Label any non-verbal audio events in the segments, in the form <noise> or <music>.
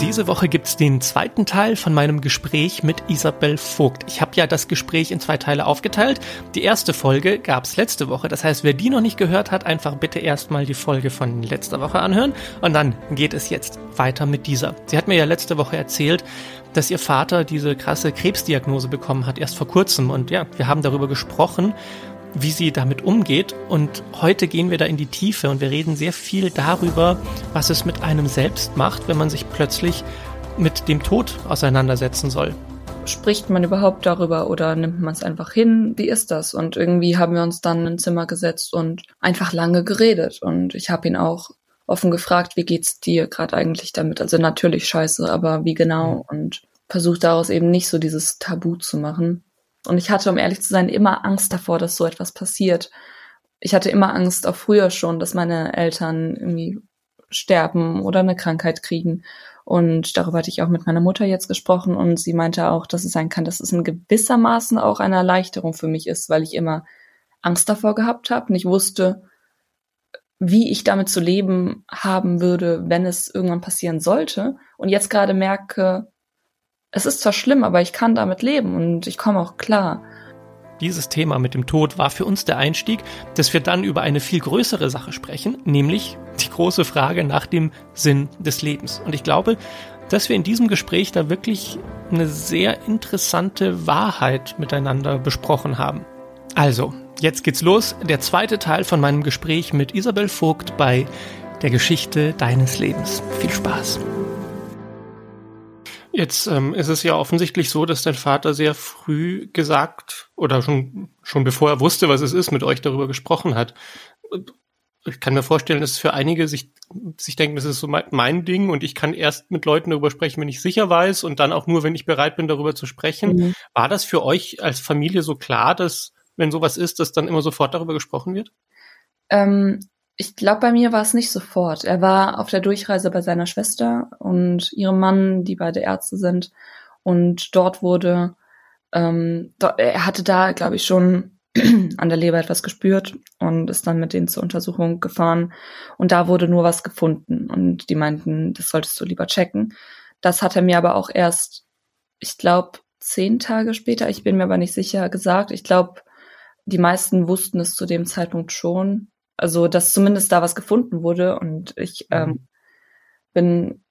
Diese Woche gibt's den zweiten Teil von meinem Gespräch mit Isabel Vogt. Ich habe ja das Gespräch in zwei Teile aufgeteilt. Die erste Folge gab's letzte Woche. Das heißt, wer die noch nicht gehört hat, einfach bitte erstmal die Folge von letzter Woche anhören. Und dann geht es jetzt weiter mit dieser. Sie hat mir ja letzte Woche erzählt, dass ihr Vater diese krasse Krebsdiagnose bekommen hat, erst vor kurzem. Und ja, wir haben darüber gesprochen wie sie damit umgeht. Und heute gehen wir da in die Tiefe und wir reden sehr viel darüber, was es mit einem selbst macht, wenn man sich plötzlich mit dem Tod auseinandersetzen soll. Spricht man überhaupt darüber oder nimmt man es einfach hin? Wie ist das? Und irgendwie haben wir uns dann in ein Zimmer gesetzt und einfach lange geredet. Und ich habe ihn auch offen gefragt, wie geht's dir gerade eigentlich damit? Also natürlich scheiße, aber wie genau? Und versucht daraus eben nicht so dieses Tabu zu machen. Und ich hatte, um ehrlich zu sein, immer Angst davor, dass so etwas passiert. Ich hatte immer Angst, auch früher schon, dass meine Eltern irgendwie sterben oder eine Krankheit kriegen. Und darüber hatte ich auch mit meiner Mutter jetzt gesprochen und sie meinte auch, dass es sein kann, dass es in gewissermaßen auch eine Erleichterung für mich ist, weil ich immer Angst davor gehabt habe und ich wusste, wie ich damit zu leben haben würde, wenn es irgendwann passieren sollte. Und jetzt gerade merke, es ist zwar schlimm, aber ich kann damit leben und ich komme auch klar. Dieses Thema mit dem Tod war für uns der Einstieg, dass wir dann über eine viel größere Sache sprechen, nämlich die große Frage nach dem Sinn des Lebens. Und ich glaube, dass wir in diesem Gespräch da wirklich eine sehr interessante Wahrheit miteinander besprochen haben. Also, jetzt geht's los. Der zweite Teil von meinem Gespräch mit Isabel Vogt bei der Geschichte deines Lebens. Viel Spaß. Jetzt ähm, ist es ja offensichtlich so, dass dein Vater sehr früh gesagt oder schon, schon bevor er wusste, was es ist, mit euch darüber gesprochen hat. Ich kann mir vorstellen, dass für einige sich, sich denken, das ist so mein, mein Ding und ich kann erst mit Leuten darüber sprechen, wenn ich sicher weiß und dann auch nur, wenn ich bereit bin, darüber zu sprechen. Mhm. War das für euch als Familie so klar, dass wenn sowas ist, dass dann immer sofort darüber gesprochen wird? Ähm, ich glaube, bei mir war es nicht sofort. Er war auf der Durchreise bei seiner Schwester und ihrem Mann, die beide Ärzte sind. Und dort wurde, ähm, dort, er hatte da, glaube ich, schon <clears throat> an der Leber etwas gespürt und ist dann mit denen zur Untersuchung gefahren. Und da wurde nur was gefunden. Und die meinten, das solltest du lieber checken. Das hat er mir aber auch erst, ich glaube, zehn Tage später, ich bin mir aber nicht sicher, gesagt. Ich glaube, die meisten wussten es zu dem Zeitpunkt schon also, dass zumindest da was gefunden wurde und ich mhm. ähm, bin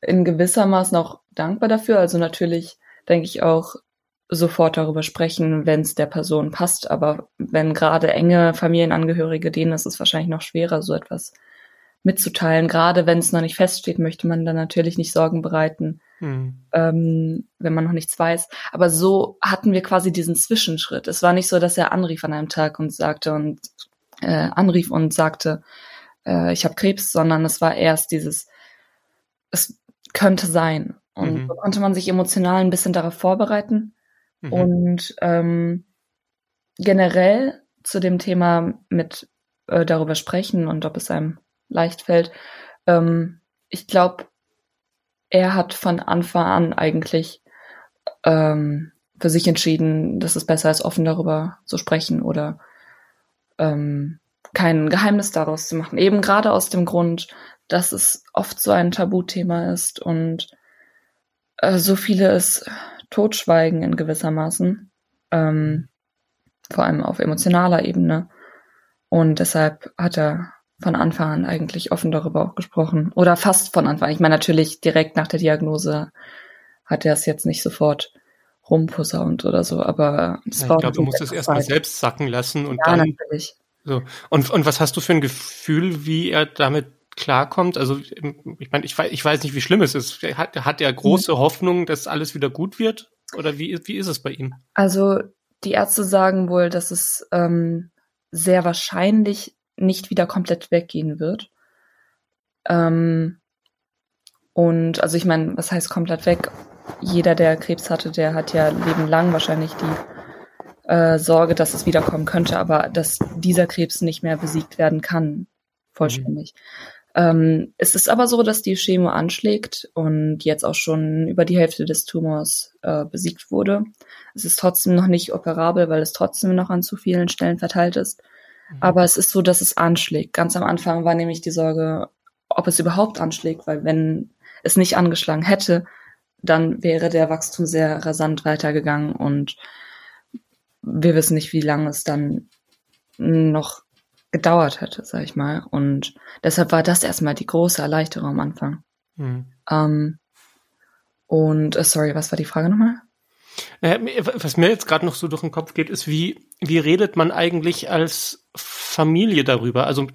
in gewissermaßen auch dankbar dafür. Also natürlich denke ich auch sofort darüber sprechen, wenn es der Person passt. Aber wenn gerade enge Familienangehörige, denen ist es wahrscheinlich noch schwerer, so etwas mitzuteilen. Gerade wenn es noch nicht feststeht, möchte man dann natürlich nicht Sorgen bereiten, mhm. ähm, wenn man noch nichts weiß. Aber so hatten wir quasi diesen Zwischenschritt. Es war nicht so, dass er anrief an einem Tag und sagte, und äh, anrief und sagte, äh, ich habe Krebs, sondern es war erst dieses, es könnte sein. Und mhm. so konnte man sich emotional ein bisschen darauf vorbereiten. Mhm. Und ähm, generell zu dem Thema mit äh, darüber sprechen und ob es einem leicht fällt. Ähm, ich glaube, er hat von Anfang an eigentlich ähm, für sich entschieden, dass es besser ist, offen darüber zu sprechen oder ähm, kein Geheimnis daraus zu machen. Eben gerade aus dem Grund, dass es oft so ein Tabuthema ist und äh, so viele es totschweigen in gewissermaßen, ähm, vor allem auf emotionaler Ebene. Und deshalb hat er von Anfang an eigentlich offen darüber auch gesprochen. Oder fast von Anfang. Ich meine, natürlich direkt nach der Diagnose hat er es jetzt nicht sofort rumposaunt oder so, aber es ja, war. Ich glaube, du musst es erstmal selbst sacken lassen und ja, dann. Natürlich. So. Und, und was hast du für ein Gefühl, wie er damit klarkommt? Also, ich meine, ich weiß, ich weiß nicht, wie schlimm es ist. Hat, hat er große mhm. Hoffnung, dass alles wieder gut wird? Oder wie, wie ist es bei ihm? Also, die Ärzte sagen wohl, dass es ähm, sehr wahrscheinlich nicht wieder komplett weggehen wird. Ähm, und also ich meine, was heißt komplett weg? Jeder, der Krebs hatte, der hat ja lebenlang wahrscheinlich die äh, Sorge, dass es wiederkommen könnte, aber dass dieser Krebs nicht mehr besiegt werden kann, vollständig. Mhm. Ähm, es ist aber so, dass die Chemo anschlägt und jetzt auch schon über die Hälfte des Tumors äh, besiegt wurde. Es ist trotzdem noch nicht operabel, weil es trotzdem noch an zu vielen Stellen verteilt ist. Mhm. Aber es ist so, dass es anschlägt. Ganz am Anfang war nämlich die Sorge, ob es überhaupt anschlägt, weil wenn es nicht angeschlagen hätte, dann wäre der Wachstum sehr rasant weitergegangen und wir wissen nicht, wie lange es dann noch gedauert hätte, sag ich mal. Und deshalb war das erstmal die große Erleichterung am Anfang. Mhm. Ähm, und äh, sorry, was war die Frage nochmal? Äh, was mir jetzt gerade noch so durch den Kopf geht, ist, wie, wie redet man eigentlich als Familie darüber? Also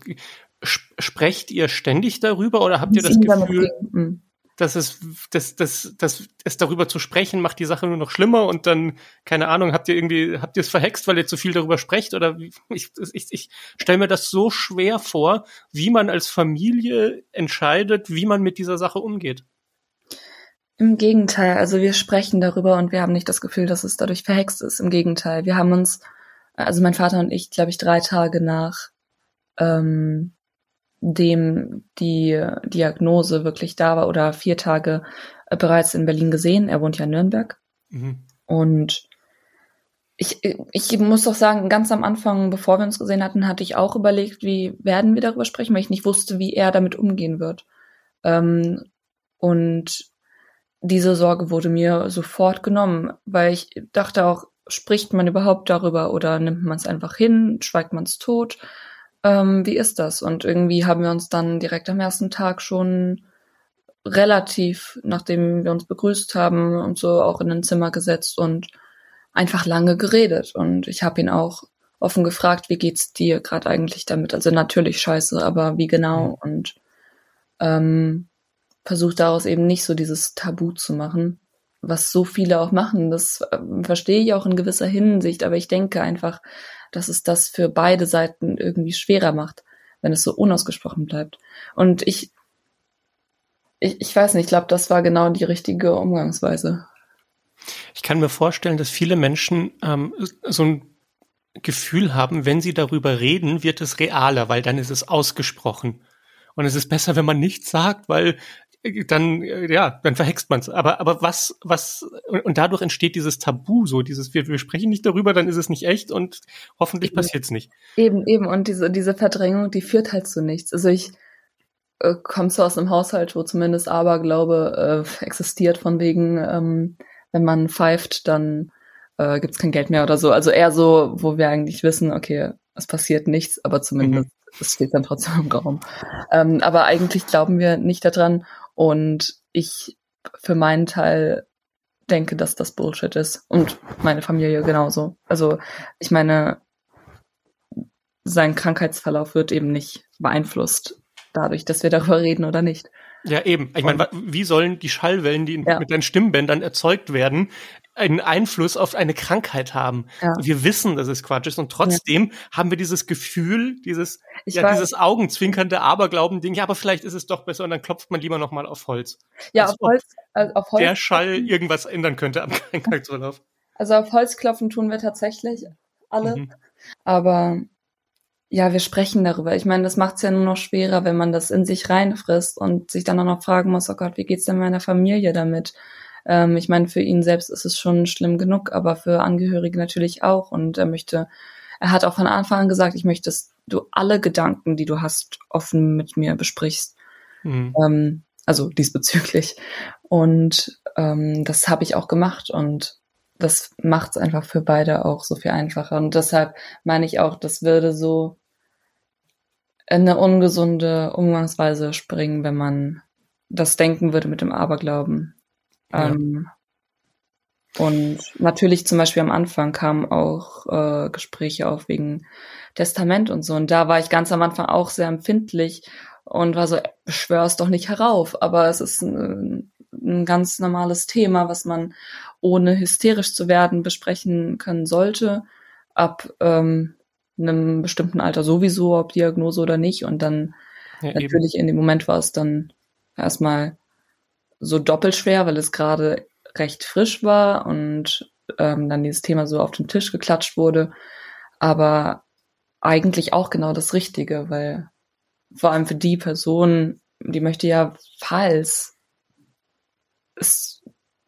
sprecht ihr ständig darüber oder habt ihr das Gefühl, mhm. Dass es, dass, dass, dass es darüber zu sprechen macht die Sache nur noch schlimmer und dann, keine Ahnung, habt ihr irgendwie, habt ihr es verhext, weil ihr zu viel darüber sprecht? Oder ich, ich, ich stelle mir das so schwer vor, wie man als Familie entscheidet, wie man mit dieser Sache umgeht. Im Gegenteil, also wir sprechen darüber und wir haben nicht das Gefühl, dass es dadurch verhext ist. Im Gegenteil, wir haben uns, also mein Vater und ich, glaube ich, drei Tage nach ähm, dem die Diagnose wirklich da war oder vier Tage äh, bereits in Berlin gesehen. Er wohnt ja in Nürnberg. Mhm. Und ich, ich muss doch sagen, ganz am Anfang, bevor wir uns gesehen hatten, hatte ich auch überlegt, wie werden wir darüber sprechen, weil ich nicht wusste, wie er damit umgehen wird. Ähm, und diese Sorge wurde mir sofort genommen, weil ich dachte auch, spricht man überhaupt darüber oder nimmt man es einfach hin, schweigt man es tot? Ähm, wie ist das? Und irgendwie haben wir uns dann direkt am ersten Tag schon relativ, nachdem wir uns begrüßt haben und so auch in ein Zimmer gesetzt und einfach lange geredet. Und ich habe ihn auch offen gefragt, wie geht's dir gerade eigentlich damit? Also natürlich scheiße, aber wie genau? Mhm. Und ähm, versucht daraus eben nicht so dieses Tabu zu machen, was so viele auch machen. Das äh, verstehe ich auch in gewisser Hinsicht, aber ich denke einfach, dass es das für beide Seiten irgendwie schwerer macht, wenn es so unausgesprochen bleibt. Und ich, ich, ich weiß nicht, ich glaube, das war genau die richtige Umgangsweise. Ich kann mir vorstellen, dass viele Menschen ähm, so ein Gefühl haben, wenn sie darüber reden, wird es realer, weil dann ist es ausgesprochen. Und es ist besser, wenn man nichts sagt, weil dann äh, ja, dann verhext man es. Aber aber was was und dadurch entsteht dieses Tabu, so dieses wir, wir sprechen nicht darüber, dann ist es nicht echt und hoffentlich passiert es nicht. Eben eben und diese diese Verdrängung, die führt halt zu nichts. Also ich äh, komme so aus einem Haushalt, wo zumindest Aberglaube äh, existiert von wegen, ähm, wenn man pfeift, dann äh, gibt es kein Geld mehr oder so. Also eher so, wo wir eigentlich wissen, okay, es passiert nichts, aber zumindest mhm. es steht dann trotzdem im Raum. Ähm, aber eigentlich glauben wir nicht daran und ich für meinen Teil denke, dass das Bullshit ist. Und meine Familie genauso. Also ich meine, sein Krankheitsverlauf wird eben nicht beeinflusst dadurch, dass wir darüber reden oder nicht. Ja, eben. Ich meine, wie sollen die Schallwellen, die ja. mit deinen Stimmbändern erzeugt werden, einen Einfluss auf eine Krankheit haben? Ja. Wir wissen, dass es Quatsch ist und trotzdem ja. haben wir dieses Gefühl, dieses, ich ja, weiß. dieses augenzwinkernde Aberglauben-Ding, ja, aber vielleicht ist es doch besser und dann klopft man lieber nochmal auf Holz. Ja, auf Holz, also auf Holz. Der Schall irgendwas ändern könnte am <laughs> Krankheitsverlauf. Also auf Holz klopfen tun wir tatsächlich alle. Mhm. Aber ja, wir sprechen darüber. Ich meine, das macht es ja nur noch schwerer, wenn man das in sich reinfrisst und sich dann auch noch fragen muss, oh Gott, wie geht's denn meiner Familie damit? Ähm, ich meine, für ihn selbst ist es schon schlimm genug, aber für Angehörige natürlich auch. Und er möchte, er hat auch von Anfang an gesagt, ich möchte, dass du alle Gedanken, die du hast, offen mit mir besprichst. Mhm. Ähm, also diesbezüglich. Und ähm, das habe ich auch gemacht und das macht es einfach für beide auch so viel einfacher. Und deshalb meine ich auch, das würde so eine ungesunde Umgangsweise springen, wenn man das denken würde mit dem Aberglauben. Ja. Ähm, und natürlich zum Beispiel am Anfang kamen auch äh, Gespräche auf wegen Testament und so. Und da war ich ganz am Anfang auch sehr empfindlich und war so, beschwör's doch nicht herauf. Aber es ist ein, ein ganz normales Thema, was man ohne hysterisch zu werden besprechen können sollte. Ab ähm, einem bestimmten Alter sowieso, ob Diagnose oder nicht. Und dann ja, natürlich eben. in dem Moment war es dann erstmal so doppelt schwer, weil es gerade recht frisch war und ähm, dann dieses Thema so auf den Tisch geklatscht wurde. Aber eigentlich auch genau das Richtige, weil vor allem für die Person, die möchte ja, falls es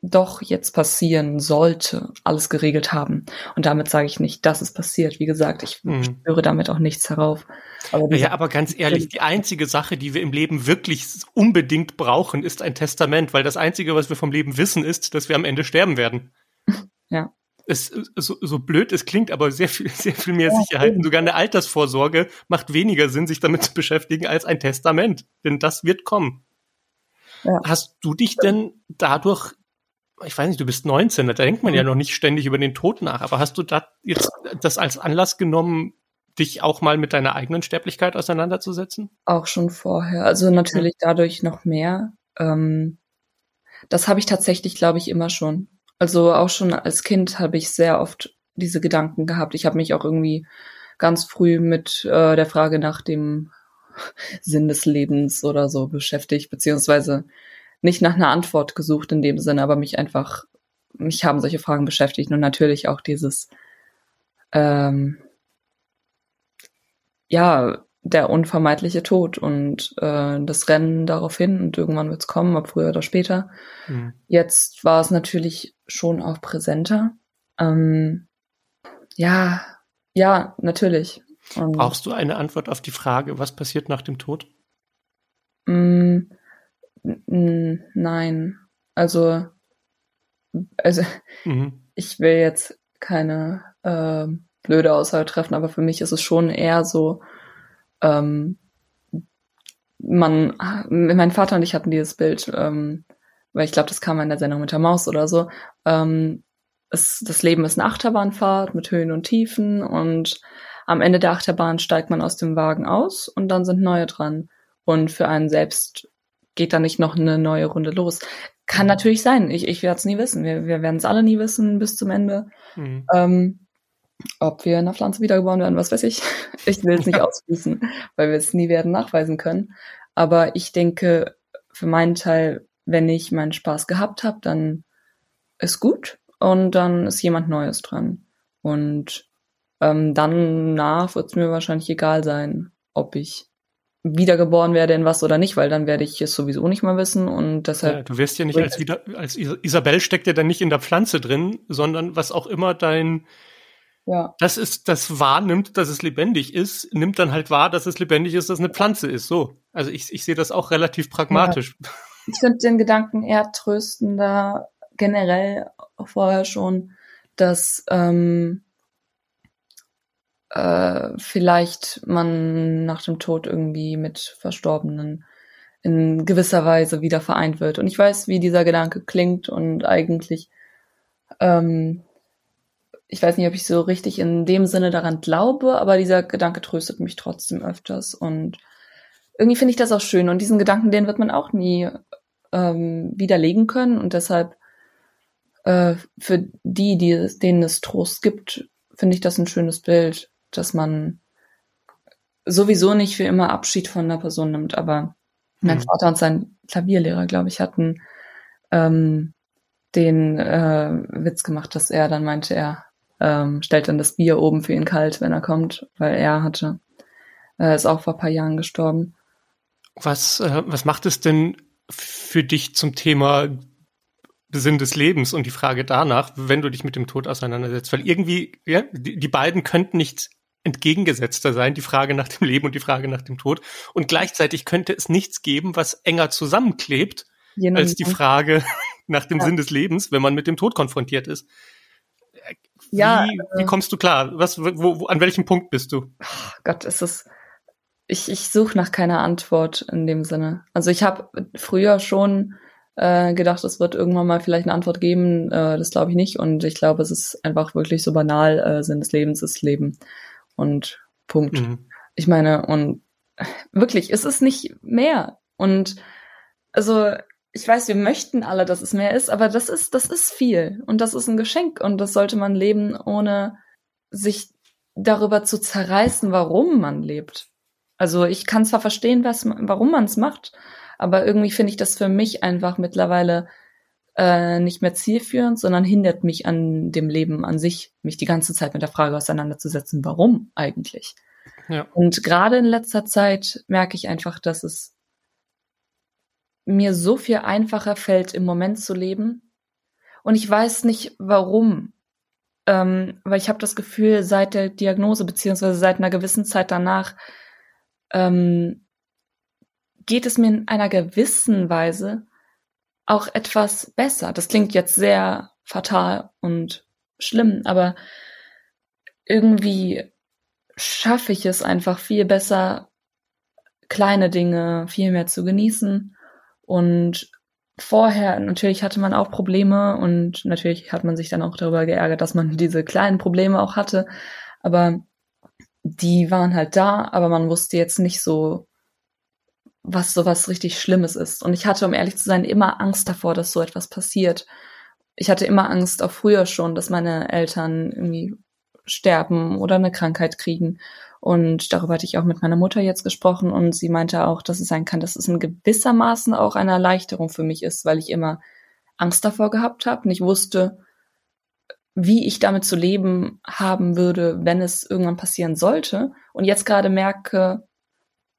doch jetzt passieren sollte, alles geregelt haben. Und damit sage ich nicht, dass es passiert. Wie gesagt, ich mhm. spüre damit auch nichts herauf. Aber ja, aber ganz ehrlich, die einzige Sache, die wir im Leben wirklich unbedingt brauchen, ist ein Testament, weil das Einzige, was wir vom Leben wissen, ist, dass wir am Ende sterben werden. <laughs> Ja. Es, so, so blöd es klingt, aber sehr viel, <laughs> sehr viel mehr ja, Sicherheit. Und sogar eine Altersvorsorge macht weniger Sinn, sich damit zu beschäftigen, als ein Testament. Denn das wird kommen. Ja. Hast du dich denn dadurch ich weiß nicht, du bist 19, da denkt man ja mhm. noch nicht ständig über den Tod nach, aber hast du da jetzt das als Anlass genommen, dich auch mal mit deiner eigenen Sterblichkeit auseinanderzusetzen? Auch schon vorher. Also natürlich dadurch noch mehr. Ähm, das habe ich tatsächlich, glaube ich, immer schon. Also auch schon als Kind habe ich sehr oft diese Gedanken gehabt. Ich habe mich auch irgendwie ganz früh mit äh, der Frage nach dem <laughs> Sinn des Lebens oder so beschäftigt, beziehungsweise nicht nach einer Antwort gesucht in dem Sinne, aber mich einfach, mich haben solche Fragen beschäftigt und natürlich auch dieses, ähm, ja, der unvermeidliche Tod und äh, das Rennen darauf hin und irgendwann wird es kommen, ob früher oder später. Mhm. Jetzt war es natürlich schon auch präsenter. Ähm, ja, ja, natürlich. Und Brauchst du eine Antwort auf die Frage, was passiert nach dem Tod? Mm, Nein. Also, also mhm. ich will jetzt keine äh, blöde Aussage treffen, aber für mich ist es schon eher so, ähm, man, mein Vater und ich hatten dieses Bild, ähm, weil ich glaube, das kam in der Sendung mit der Maus oder so. Ähm, es, das Leben ist eine Achterbahnfahrt mit Höhen und Tiefen und am Ende der Achterbahn steigt man aus dem Wagen aus und dann sind neue dran. Und für einen selbst geht da nicht noch eine neue Runde los? Kann mhm. natürlich sein. Ich, ich werde es nie wissen. Wir, wir werden es alle nie wissen bis zum Ende. Mhm. Ähm, ob wir in der Pflanze wiedergeboren werden, was weiß ich. <laughs> Ich will es nicht <laughs> ausschließen, weil wir es nie werden nachweisen können. Aber ich denke, für meinen Teil, wenn ich meinen Spaß gehabt habe, dann ist gut und dann ist jemand Neues dran. Und ähm, danach wird es mir wahrscheinlich egal sein, ob ich wiedergeboren werde in was oder nicht, weil dann werde ich es sowieso nicht mal wissen und deshalb. Ja, du wirst ja nicht als wieder, als Isabel steckt ja dann nicht in der Pflanze drin, sondern was auch immer dein, ja. das ist, das wahrnimmt, dass es lebendig ist, nimmt dann halt wahr, dass es lebendig ist, dass es eine Pflanze ist, so. Also ich, ich sehe das auch relativ pragmatisch. Ja. Ich finde den Gedanken eher tröstender, generell vorher schon, dass, ähm, äh, vielleicht man nach dem Tod irgendwie mit Verstorbenen in gewisser Weise wieder vereint wird. Und ich weiß, wie dieser Gedanke klingt und eigentlich, ähm, ich weiß nicht, ob ich so richtig in dem Sinne daran glaube, aber dieser Gedanke tröstet mich trotzdem öfters. Und irgendwie finde ich das auch schön. Und diesen Gedanken, den wird man auch nie ähm, widerlegen können. Und deshalb äh, für die, die denen es Trost gibt, finde ich das ein schönes Bild dass man sowieso nicht für immer Abschied von einer Person nimmt, aber mein mhm. Vater und sein Klavierlehrer, glaube ich, hatten ähm, den äh, Witz gemacht, dass er dann meinte, er ähm, stellt dann das Bier oben für ihn kalt, wenn er kommt, weil er hatte, äh, ist auch vor ein paar Jahren gestorben. Was, äh, was macht es denn für dich zum Thema Sinn des Lebens und die Frage danach, wenn du dich mit dem Tod auseinandersetzt? Weil irgendwie, ja, die, die beiden könnten nicht entgegengesetzter sein, die Frage nach dem Leben und die Frage nach dem Tod. Und gleichzeitig könnte es nichts geben, was enger zusammenklebt, Jenen als die Frage <laughs> nach dem ja. Sinn des Lebens, wenn man mit dem Tod konfrontiert ist. Wie, ja, äh, wie kommst du klar? Was, wo, wo, an welchem Punkt bist du? Oh Gott, ist es. Ich, ich suche nach keiner Antwort in dem Sinne. Also ich habe früher schon äh, gedacht, es wird irgendwann mal vielleicht eine Antwort geben. Äh, das glaube ich nicht. Und ich glaube, es ist einfach wirklich so banal. Äh, Sinn des Lebens ist Leben und Punkt. Mhm. Ich meine, und wirklich, es ist nicht mehr. Und also, ich weiß, wir möchten alle, dass es mehr ist, aber das ist, das ist viel. Und das ist ein Geschenk. Und das sollte man leben, ohne sich darüber zu zerreißen, warum man lebt. Also ich kann zwar verstehen, was, warum man es macht, aber irgendwie finde ich das für mich einfach mittlerweile äh, nicht mehr zielführend, sondern hindert mich an dem Leben an sich, mich die ganze Zeit mit der Frage auseinanderzusetzen, warum eigentlich. Ja. Und gerade in letzter Zeit merke ich einfach, dass es mir so viel einfacher fällt, im Moment zu leben Und ich weiß nicht, warum. Ähm, weil ich habe das Gefühl, seit der Diagnose beziehungsweise seit einer gewissen Zeit danach ähm, geht es mir in einer gewissen Weise auch etwas besser. Das klingt jetzt sehr fatal und schlimm, aber irgendwie schaffe ich es einfach viel besser, kleine Dinge viel mehr zu genießen. Und vorher, natürlich hatte man auch Probleme und natürlich hat man sich dann auch darüber geärgert, dass man <laughs> diese kleinen Probleme auch hatte. Aber die waren halt da, aber man wusste jetzt nicht so, was so was richtig Schlimmes ist. Und ich hatte, um ehrlich zu sein, immer Angst davor, dass so etwas passiert. Ich hatte immer Angst, auch früher schon, dass meine Eltern irgendwie sterben oder eine Krankheit kriegen. Und darüber hatte ich auch mit meiner Mutter jetzt gesprochen und sie meinte auch, dass es sein kann, dass es in gewissermaßen auch eine Erleichterung für mich ist, weil ich immer Angst davor gehabt habe und ich wusste, wie ich damit zu leben haben würde, wenn es irgendwann passieren sollte. Und jetzt gerade merke,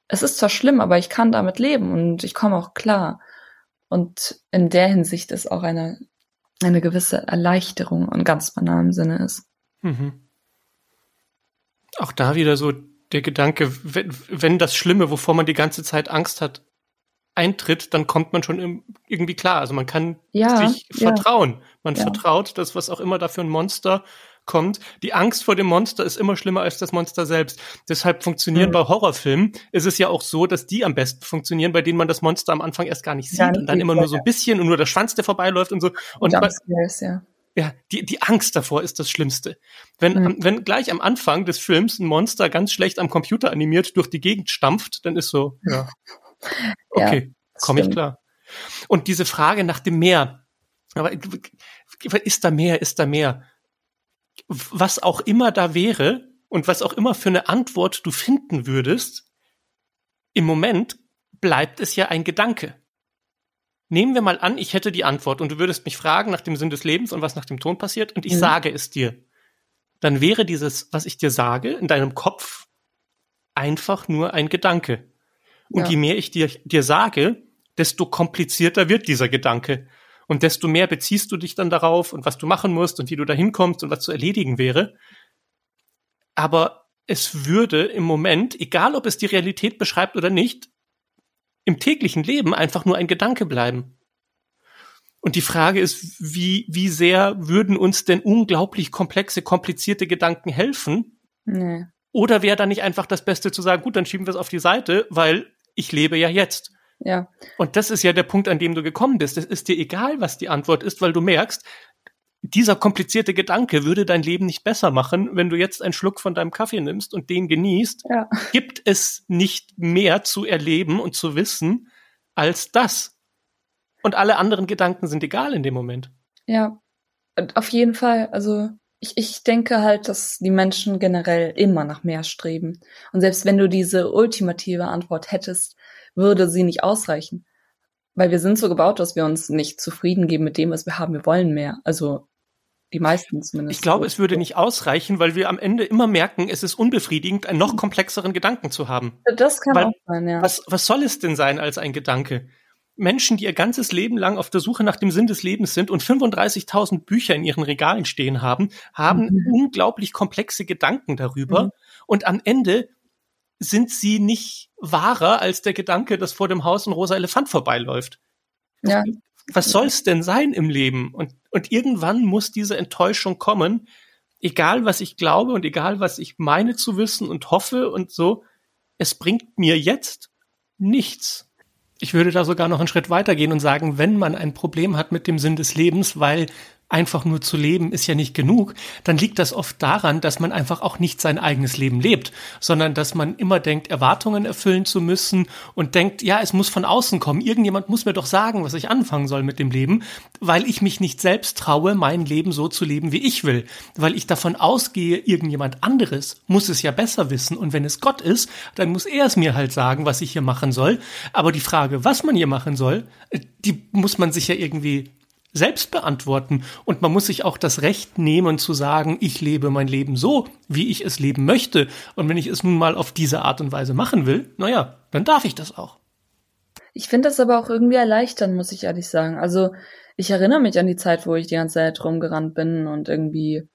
es ist zwar schlimm, aber ich kann damit leben und ich komme auch klar. Und in der Hinsicht ist auch eine, eine gewisse Erleichterung in ganz banalem Sinne ist. Mhm auch da wieder so der Gedanke, wenn, wenn das Schlimme, wovor man die ganze Zeit Angst hat, eintritt, dann kommt man schon irgendwie klar. Also man kann ja, sich ja. vertrauen. Man ja. vertraut, dass was auch immer da für ein Monster kommt. Die Angst vor dem Monster ist immer schlimmer als das Monster selbst. Deshalb funktionieren mhm. bei Horrorfilmen ist es ja auch so, dass die am besten funktionieren, bei denen man das Monster am Anfang erst gar nicht sieht und dann immer nur so ein bisschen und nur der Schwanz, der vorbeiläuft und so. Und ja. Ja, die, die Angst davor ist das Schlimmste. Wenn, mhm. wenn gleich am Anfang des Films ein Monster ganz schlecht am Computer animiert durch die Gegend stampft, dann ist so, <laughs> ja, okay, ja, komme ich klar. Und diese Frage nach dem Meer, aber ist da mehr, ist da mehr? Was auch immer da wäre und was auch immer für eine Antwort du finden würdest, im Moment bleibt es ja ein Gedanke. Nehmen wir mal an, ich hätte die Antwort und du würdest mich fragen nach dem Sinn des Lebens und was nach dem Ton passiert und ich mhm. sage es dir. Dann wäre dieses, was ich dir sage, in deinem Kopf einfach nur ein Gedanke. Und ja. je mehr ich dir, dir sage, desto komplizierter wird dieser Gedanke. Und desto mehr beziehst du dich dann darauf und was du machen musst und wie du da hinkommst und was zu erledigen wäre. Aber es würde im Moment, egal ob es die Realität beschreibt oder nicht, im täglichen Leben einfach nur ein Gedanke bleiben. Und die Frage ist, wie, wie sehr würden uns denn unglaublich komplexe, komplizierte Gedanken helfen? Nee. Oder wäre da nicht einfach das Beste zu sagen, gut, dann schieben wir es auf die Seite, weil ich lebe ja jetzt. Ja. Und das ist ja der Punkt, an dem du gekommen bist. Es ist dir egal, was die Antwort ist, weil du merkst, dieser komplizierte Gedanke würde dein Leben nicht besser machen, wenn du jetzt einen Schluck von deinem Kaffee nimmst und den genießt. Ja. Gibt es nicht mehr zu erleben und zu wissen als das? Und alle anderen Gedanken sind egal in dem Moment. Ja, auf jeden Fall. Also ich, ich denke halt, dass die Menschen generell immer nach mehr streben. Und selbst wenn du diese ultimative Antwort hättest, würde sie nicht ausreichen. Weil wir sind so gebaut, dass wir uns nicht zufrieden geben mit dem, was wir haben. Wir wollen mehr. Also die meisten zumindest. Ich glaube, es würde nicht ausreichen, weil wir am Ende immer merken, es ist unbefriedigend, einen noch komplexeren Gedanken zu haben. Das kann weil, auch sein, ja. Was, was soll es denn sein als ein Gedanke? Menschen, die ihr ganzes Leben lang auf der Suche nach dem Sinn des Lebens sind und 35.000 Bücher in ihren Regalen stehen haben, haben mhm. unglaublich komplexe Gedanken darüber. Mhm. Und am Ende sind sie nicht wahrer als der Gedanke, dass vor dem Haus ein rosa Elefant vorbeiläuft. Ja was soll's denn sein im Leben? Und, und irgendwann muss diese Enttäuschung kommen, egal was ich glaube und egal was ich meine zu wissen und hoffe und so, es bringt mir jetzt nichts. Ich würde da sogar noch einen Schritt weitergehen und sagen, wenn man ein Problem hat mit dem Sinn des Lebens, weil einfach nur zu leben ist ja nicht genug, dann liegt das oft daran, dass man einfach auch nicht sein eigenes Leben lebt, sondern dass man immer denkt, Erwartungen erfüllen zu müssen und denkt, ja, es muss von außen kommen. Irgendjemand muss mir doch sagen, was ich anfangen soll mit dem Leben, weil ich mich nicht selbst traue, mein Leben so zu leben, wie ich will, weil ich davon ausgehe, irgendjemand anderes muss es ja besser wissen und wenn es Gott ist, dann muss er es mir halt sagen, was ich hier machen soll. Aber die Frage, was man hier machen soll, die muss man sich ja irgendwie selbst beantworten. Und man muss sich auch das Recht nehmen zu sagen, ich lebe mein Leben so, wie ich es leben möchte. Und wenn ich es nun mal auf diese Art und Weise machen will, naja, dann darf ich das auch. Ich finde das aber auch irgendwie erleichternd, muss ich ehrlich sagen. Also ich erinnere mich an die Zeit, wo ich die ganze Zeit rumgerannt bin und irgendwie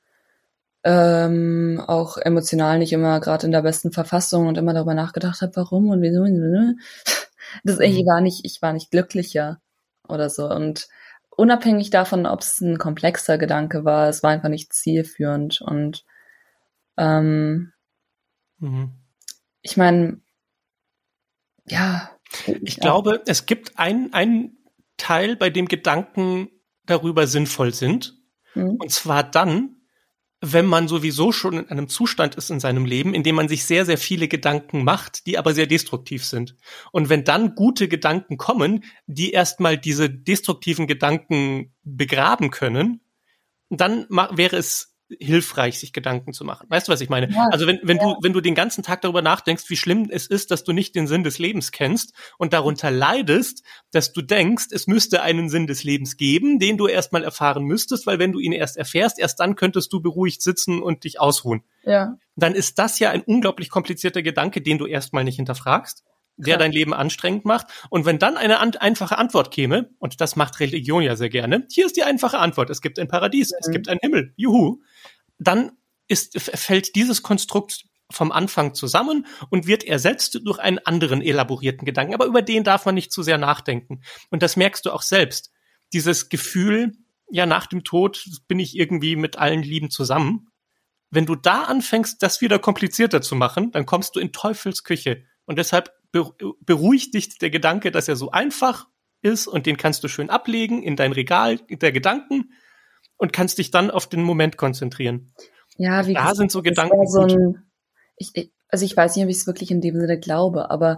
ähm, auch emotional nicht immer gerade in der besten Verfassung und immer darüber nachgedacht habe, warum und wieso. <laughs> Das, ich mhm. war nicht, ich war nicht glücklicher oder so. Und unabhängig davon, ob es ein komplexer Gedanke war, es war einfach nicht zielführend. Und ähm, mhm. ich meine, ja. Ich ja. glaube, es gibt einen Teil, bei dem Gedanken darüber sinnvoll sind. Mhm. Und zwar dann, wenn man sowieso schon in einem Zustand ist in seinem Leben, in dem man sich sehr, sehr viele Gedanken macht, die aber sehr destruktiv sind. Und wenn dann gute Gedanken kommen, die erstmal diese destruktiven Gedanken begraben können, dann wäre es hilfreich, sich Gedanken zu machen. Weißt du, was ich meine? Ja, also wenn, wenn ja. du, wenn du den ganzen Tag darüber nachdenkst, wie schlimm es ist, dass du nicht den Sinn des Lebens kennst und darunter leidest, dass du denkst, es müsste einen Sinn des Lebens geben, den du erstmal erfahren müsstest, weil wenn du ihn erst erfährst, erst dann könntest du beruhigt sitzen und dich ausruhen. Ja. Dann ist das ja ein unglaublich komplizierter Gedanke, den du erstmal nicht hinterfragst der dein Leben anstrengend macht. Und wenn dann eine an einfache Antwort käme, und das macht Religion ja sehr gerne, hier ist die einfache Antwort, es gibt ein Paradies, mhm. es gibt einen Himmel, juhu, dann ist, fällt dieses Konstrukt vom Anfang zusammen und wird ersetzt durch einen anderen elaborierten Gedanken. Aber über den darf man nicht zu sehr nachdenken. Und das merkst du auch selbst. Dieses Gefühl, ja, nach dem Tod bin ich irgendwie mit allen Lieben zusammen. Wenn du da anfängst, das wieder komplizierter zu machen, dann kommst du in Teufels Küche. Und deshalb beruhigt dich der Gedanke, dass er so einfach ist und den kannst du schön ablegen in dein Regal der Gedanken und kannst dich dann auf den Moment konzentrieren. Ja, wie da gesagt, sind so Gedanken. So ein, ich, also ich weiß nicht, ob ich es wirklich in dem Sinne glaube, aber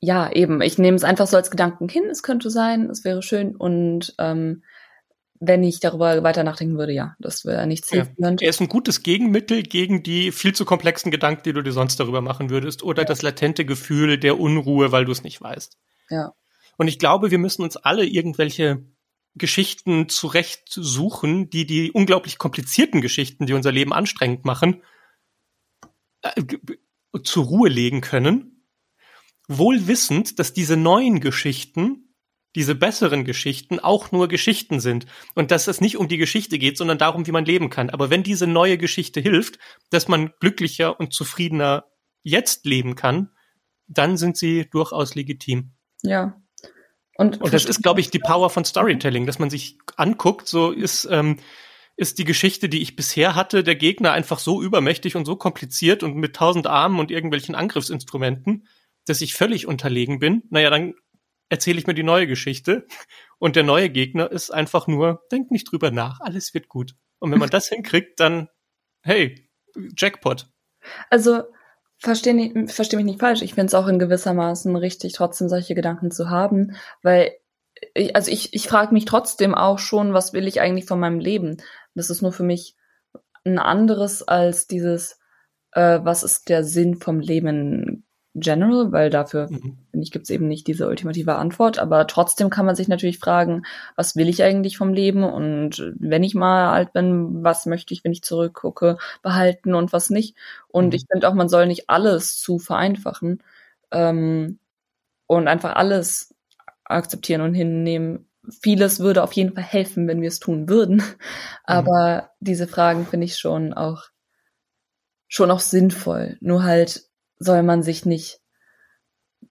ja, eben, ich nehme es einfach so als Gedanken hin, es könnte sein, es wäre schön und ähm, wenn ich darüber weiter nachdenken würde, ja, das wäre nicht zielführend. Ja, er ist ein gutes Gegenmittel gegen die viel zu komplexen Gedanken, die du dir sonst darüber machen würdest, oder ja. das latente Gefühl der Unruhe, weil du es nicht weißt. Ja. Und ich glaube, wir müssen uns alle irgendwelche Geschichten zurecht suchen, die die unglaublich komplizierten Geschichten, die unser Leben anstrengend machen, äh, zur Ruhe legen können, wohl wissend, dass diese neuen Geschichten diese besseren Geschichten auch nur Geschichten sind und dass es nicht um die Geschichte geht, sondern darum, wie man leben kann. Aber wenn diese neue Geschichte hilft, dass man glücklicher und zufriedener jetzt leben kann, dann sind sie durchaus legitim. Ja. Und, und das ist, glaube ich, die Power von Storytelling, dass man sich anguckt, so ist, ähm, ist die Geschichte, die ich bisher hatte, der Gegner einfach so übermächtig und so kompliziert und mit tausend Armen und irgendwelchen Angriffsinstrumenten, dass ich völlig unterlegen bin. Naja, dann erzähle ich mir die neue Geschichte und der neue Gegner ist einfach nur, denk nicht drüber nach, alles wird gut. Und wenn man das hinkriegt, dann, hey, Jackpot. Also, verstehe versteh mich nicht falsch. Ich finde es auch in gewissermaßen richtig, trotzdem solche Gedanken zu haben, weil, ich, also ich, ich frage mich trotzdem auch schon, was will ich eigentlich von meinem Leben? Das ist nur für mich ein anderes als dieses, äh, was ist der Sinn vom Leben general, weil dafür, mhm. finde ich, gibt es eben nicht diese ultimative Antwort. Aber trotzdem kann man sich natürlich fragen, was will ich eigentlich vom Leben? Und wenn ich mal alt bin, was möchte ich, wenn ich zurückgucke, behalten und was nicht? Und mhm. ich finde auch, man soll nicht alles zu vereinfachen ähm, und einfach alles akzeptieren und hinnehmen. Vieles würde auf jeden Fall helfen, wenn wir es tun würden. Mhm. Aber diese Fragen finde ich schon auch schon auch sinnvoll. Nur halt soll man sich nicht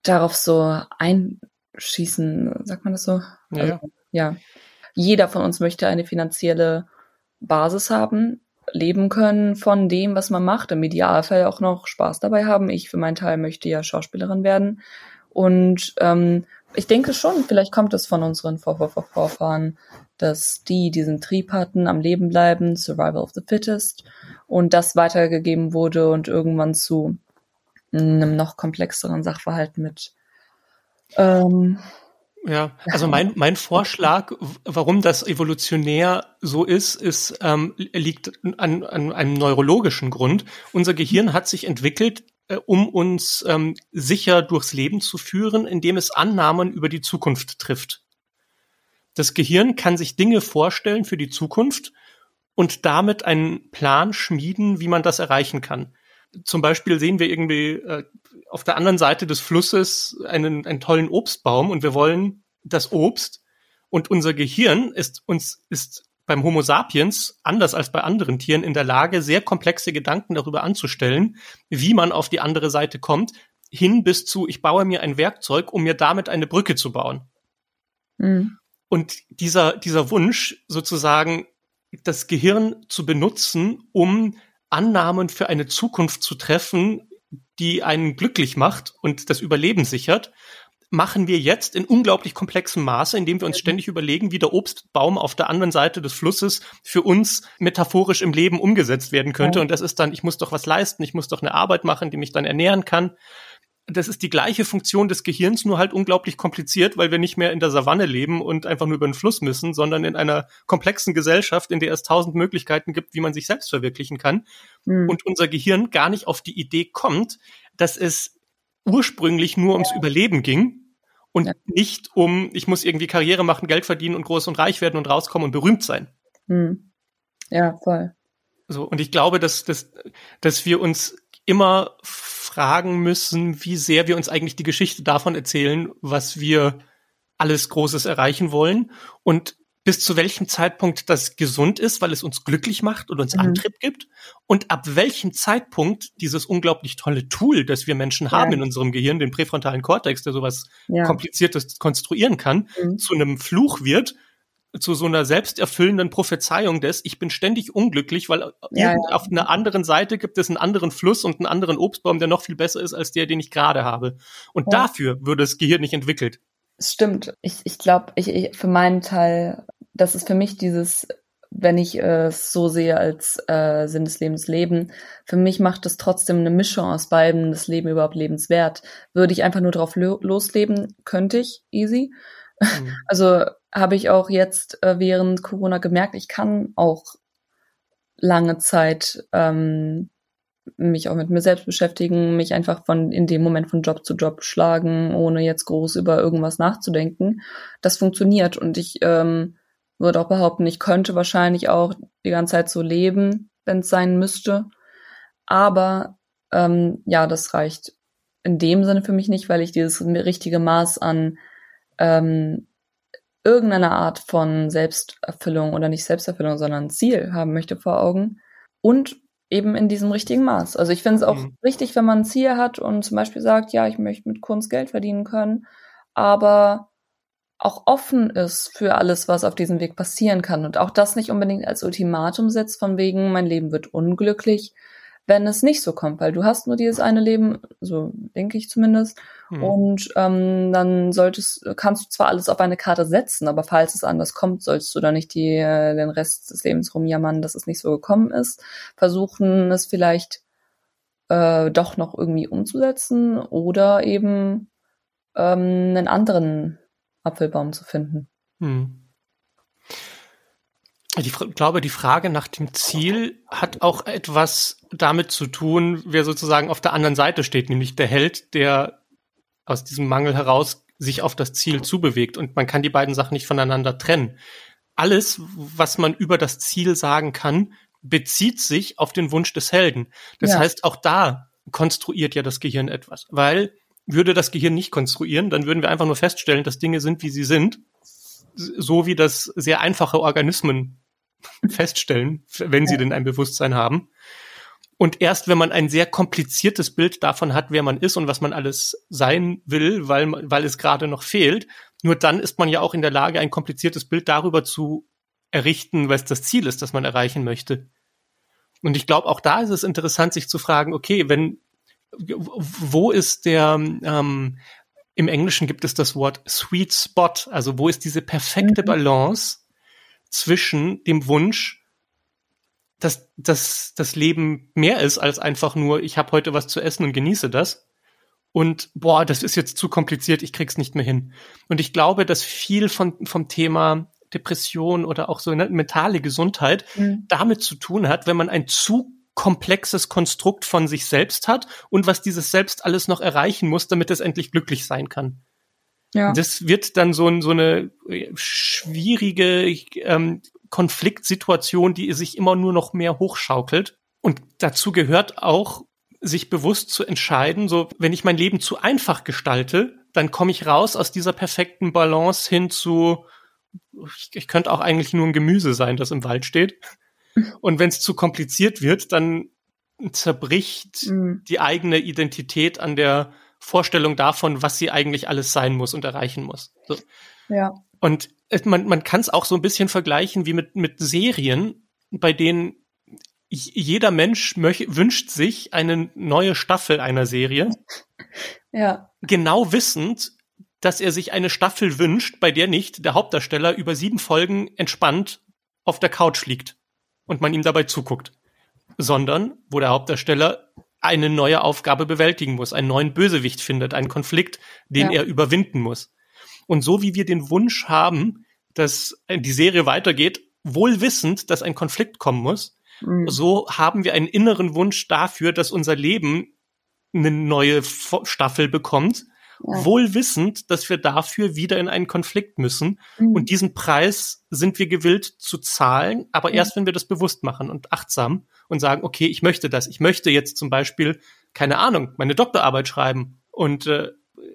darauf so einschießen, sagt man das so? Ja. Also, ja. Jeder von uns möchte eine finanzielle Basis haben, leben können von dem, was man macht, im Idealfall auch noch Spaß dabei haben. Ich für meinen Teil möchte ja Schauspielerin werden. Und ähm, ich denke schon, vielleicht kommt es von unseren Vor -Vor -Vor Vorfahren, dass die diesen Trieb hatten, am Leben bleiben, Survival of the Fittest, und das weitergegeben wurde und irgendwann zu einem noch komplexeren Sachverhalt mit. Ähm, ja, also mein, mein Vorschlag, warum das evolutionär so ist, ist ähm, liegt an, an einem neurologischen Grund. Unser Gehirn hat sich entwickelt, äh, um uns ähm, sicher durchs Leben zu führen, indem es Annahmen über die Zukunft trifft. Das Gehirn kann sich Dinge vorstellen für die Zukunft und damit einen Plan schmieden, wie man das erreichen kann. Zum Beispiel sehen wir irgendwie äh, auf der anderen Seite des Flusses einen, einen tollen Obstbaum und wir wollen das Obst und unser Gehirn ist uns ist beim Homo sapiens, anders als bei anderen Tieren, in der Lage, sehr komplexe Gedanken darüber anzustellen, wie man auf die andere Seite kommt, hin bis zu, ich baue mir ein Werkzeug, um mir damit eine Brücke zu bauen. Mhm. Und dieser, dieser Wunsch, sozusagen das Gehirn zu benutzen, um Annahmen für eine Zukunft zu treffen, die einen glücklich macht und das Überleben sichert, machen wir jetzt in unglaublich komplexem Maße, indem wir uns ständig überlegen, wie der Obstbaum auf der anderen Seite des Flusses für uns metaphorisch im Leben umgesetzt werden könnte. Und das ist dann, ich muss doch was leisten, ich muss doch eine Arbeit machen, die mich dann ernähren kann das ist die gleiche Funktion des Gehirns, nur halt unglaublich kompliziert, weil wir nicht mehr in der Savanne leben und einfach nur über den Fluss müssen, sondern in einer komplexen Gesellschaft, in der es tausend Möglichkeiten gibt, wie man sich selbst verwirklichen kann. Mhm. Und unser Gehirn gar nicht auf die Idee kommt, dass es ursprünglich nur ums Überleben ging und ja. nicht um, ich muss irgendwie Karriere machen, Geld verdienen und groß und reich werden und rauskommen und berühmt sein. Mhm. Ja, voll. So, und ich glaube, dass, dass, dass wir uns immer fragen müssen, wie sehr wir uns eigentlich die Geschichte davon erzählen, was wir alles Großes erreichen wollen und bis zu welchem Zeitpunkt das gesund ist, weil es uns glücklich macht und uns mhm. Antrieb gibt und ab welchem Zeitpunkt dieses unglaublich tolle Tool, das wir Menschen haben ja. in unserem Gehirn, den präfrontalen Kortex, der sowas ja. kompliziertes konstruieren kann, mhm. zu einem Fluch wird zu so einer selbsterfüllenden Prophezeiung des, ich bin ständig unglücklich, weil ja, ja. auf einer anderen Seite gibt es einen anderen Fluss und einen anderen Obstbaum, der noch viel besser ist als der, den ich gerade habe. Und ja. dafür würde das Gehirn nicht entwickelt. Es stimmt. Ich, ich glaube, ich, ich, für meinen Teil, das ist für mich dieses, wenn ich es so sehe als äh, Sinn des Lebens Leben, für mich macht es trotzdem eine Mischung aus beiden, das Leben überhaupt lebenswert. Würde ich einfach nur drauf lo losleben, könnte ich, easy. Mhm. <laughs> Also habe ich auch jetzt äh, während Corona gemerkt, ich kann auch lange Zeit ähm, mich auch mit mir selbst beschäftigen, mich einfach von in dem Moment von Job zu Job schlagen, ohne jetzt groß über irgendwas nachzudenken. Das funktioniert und ich ähm, würde auch behaupten, ich könnte wahrscheinlich auch die ganze Zeit so leben, wenn es sein müsste. Aber ähm, ja, das reicht in dem Sinne für mich nicht, weil ich dieses richtige Maß an ähm, irgendeine Art von Selbsterfüllung oder nicht Selbsterfüllung, sondern Ziel haben möchte vor Augen und eben in diesem richtigen Maß. Also ich finde es auch mhm. richtig, wenn man ein Ziel hat und zum Beispiel sagt, ja, ich möchte mit Kunst Geld verdienen können, aber auch offen ist für alles, was auf diesem Weg passieren kann und auch das nicht unbedingt als Ultimatum setzt, von wegen, mein Leben wird unglücklich, wenn es nicht so kommt, weil du hast nur dieses eine Leben, so denke ich zumindest. Hm. Und ähm, dann solltest, kannst du zwar alles auf eine Karte setzen, aber falls es anders kommt, sollst du da nicht die, äh, den Rest des Lebens rumjammern, dass es nicht so gekommen ist. Versuchen es vielleicht äh, doch noch irgendwie umzusetzen oder eben ähm, einen anderen Apfelbaum zu finden. Hm. Ich glaube, die Frage nach dem Ziel hat auch etwas damit zu tun, wer sozusagen auf der anderen Seite steht, nämlich der Held, der aus diesem Mangel heraus sich auf das Ziel zubewegt. Und man kann die beiden Sachen nicht voneinander trennen. Alles, was man über das Ziel sagen kann, bezieht sich auf den Wunsch des Helden. Das ja. heißt, auch da konstruiert ja das Gehirn etwas. Weil würde das Gehirn nicht konstruieren, dann würden wir einfach nur feststellen, dass Dinge sind, wie sie sind. So wie das sehr einfache Organismen <laughs> feststellen, wenn sie denn ein Bewusstsein haben. Und erst wenn man ein sehr kompliziertes Bild davon hat, wer man ist und was man alles sein will, weil, weil es gerade noch fehlt, nur dann ist man ja auch in der Lage, ein kompliziertes Bild darüber zu errichten, was das Ziel ist, das man erreichen möchte. Und ich glaube, auch da ist es interessant, sich zu fragen, okay, wenn, wo ist der, ähm, im Englischen gibt es das Wort Sweet Spot, also wo ist diese perfekte mhm. Balance zwischen dem Wunsch, dass, dass das Leben mehr ist als einfach nur, ich habe heute was zu essen und genieße das. Und boah, das ist jetzt zu kompliziert, ich krieg's nicht mehr hin. Und ich glaube, dass viel von, vom Thema Depression oder auch so eine mentale Gesundheit mhm. damit zu tun hat, wenn man ein zu komplexes Konstrukt von sich selbst hat und was dieses Selbst alles noch erreichen muss, damit es endlich glücklich sein kann. Ja. Das wird dann so, so eine äh, schwierige ähm, Konfliktsituation, die sich immer nur noch mehr hochschaukelt. Und dazu gehört auch sich bewusst zu entscheiden, so wenn ich mein Leben zu einfach gestalte, dann komme ich raus aus dieser perfekten Balance hin zu, ich, ich könnte auch eigentlich nur ein Gemüse sein, das im Wald steht. <laughs> Und wenn es zu kompliziert wird, dann zerbricht mhm. die eigene Identität an der Vorstellung davon, was sie eigentlich alles sein muss und erreichen muss. So. Ja. Und man, man kann es auch so ein bisschen vergleichen wie mit, mit Serien, bei denen jeder Mensch möch, wünscht sich eine neue Staffel einer Serie. <laughs> Ja. Genau wissend, dass er sich eine Staffel wünscht, bei der nicht der Hauptdarsteller über sieben Folgen entspannt auf der Couch liegt und man ihm dabei zuguckt, sondern wo der Hauptdarsteller eine neue Aufgabe bewältigen muss, einen neuen Bösewicht findet, einen Konflikt, den ja. er überwinden muss. Und so wie wir den Wunsch haben, dass die Serie weitergeht, wohl wissend, dass ein Konflikt kommen muss, mhm. so haben wir einen inneren Wunsch dafür, dass unser Leben eine neue Staffel bekommt, ja. wohl wissend, dass wir dafür wieder in einen Konflikt müssen. Mhm. Und diesen Preis sind wir gewillt zu zahlen, aber mhm. erst wenn wir das bewusst machen und achtsam und sagen, okay, ich möchte das. Ich möchte jetzt zum Beispiel, keine Ahnung, meine Doktorarbeit schreiben und äh,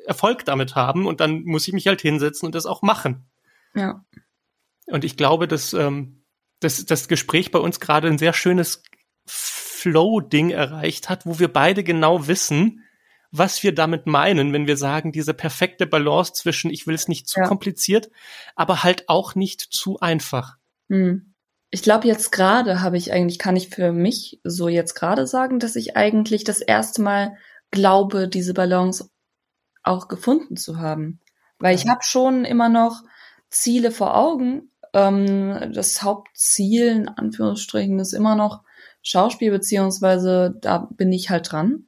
Erfolg damit haben und dann muss ich mich halt hinsetzen und das auch machen. Ja. Und ich glaube, dass, ähm, dass das Gespräch bei uns gerade ein sehr schönes Flow-Ding erreicht hat, wo wir beide genau wissen, was wir damit meinen, wenn wir sagen, diese perfekte Balance zwischen, ich will es nicht zu ja. kompliziert, aber halt auch nicht zu einfach. Hm. Ich glaube, jetzt gerade habe ich eigentlich, kann ich für mich so jetzt gerade sagen, dass ich eigentlich das erste Mal glaube, diese Balance auch gefunden zu haben. Weil ich habe schon immer noch Ziele vor Augen. Ähm, das Hauptziel, in Anführungsstrichen, ist immer noch Schauspiel, beziehungsweise da bin ich halt dran.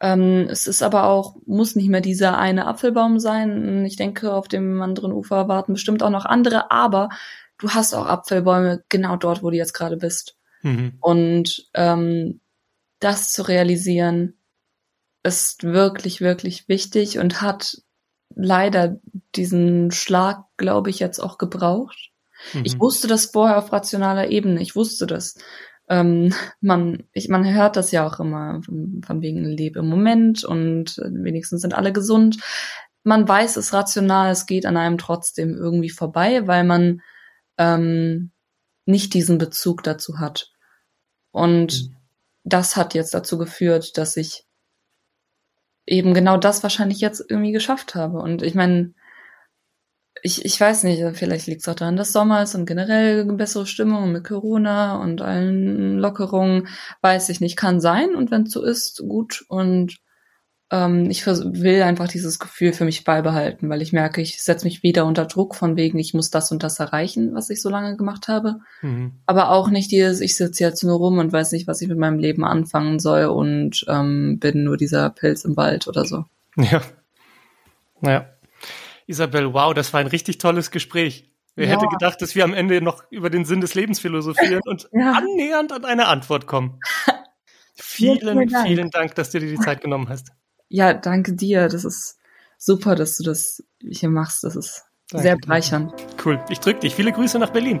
Ähm, es ist aber auch, muss nicht mehr dieser eine Apfelbaum sein. Ich denke, auf dem anderen Ufer warten bestimmt auch noch andere, aber du hast auch Apfelbäume genau dort, wo du jetzt gerade bist. Mhm. Und ähm, das zu realisieren, ist wirklich, wirklich wichtig und hat leider diesen Schlag, glaube ich, jetzt auch gebraucht. Mhm. Ich wusste das vorher auf rationaler Ebene. Ich wusste das. Ähm, man, ich, man hört das ja auch immer von, von wegen Lebe im Moment und wenigstens sind alle gesund. Man weiß es rational, es geht an einem trotzdem irgendwie vorbei, weil man ähm, nicht diesen Bezug dazu hat. Und mhm. das hat jetzt dazu geführt, dass ich eben genau das wahrscheinlich jetzt irgendwie geschafft habe. Und ich meine, ich, ich weiß nicht, vielleicht liegt es auch daran, dass Sommer ist und generell eine bessere Stimmung mit Corona und allen Lockerungen, weiß ich nicht, kann sein. Und wenn es so ist, gut. Und ähm, ich will einfach dieses Gefühl für mich beibehalten, weil ich merke, ich setze mich wieder unter Druck von wegen, ich muss das und das erreichen, was ich so lange gemacht habe. Mhm. Aber auch nicht dieses, ich sitze jetzt nur rum und weiß nicht, was ich mit meinem Leben anfangen soll und ähm, bin nur dieser Pilz im Wald oder so. Ja. Naja. Isabel, wow, das war ein richtig tolles Gespräch. Wer ja. hätte gedacht, dass wir am Ende noch über den Sinn des Lebens philosophieren und <laughs> ja. annähernd an eine Antwort kommen. <laughs> vielen, vielen Dank. vielen Dank, dass du dir die Zeit genommen hast. Ja, danke dir. Das ist super, dass du das hier machst. Das ist danke, sehr bereichernd. Cool. Ich drücke dich. Viele Grüße nach Berlin.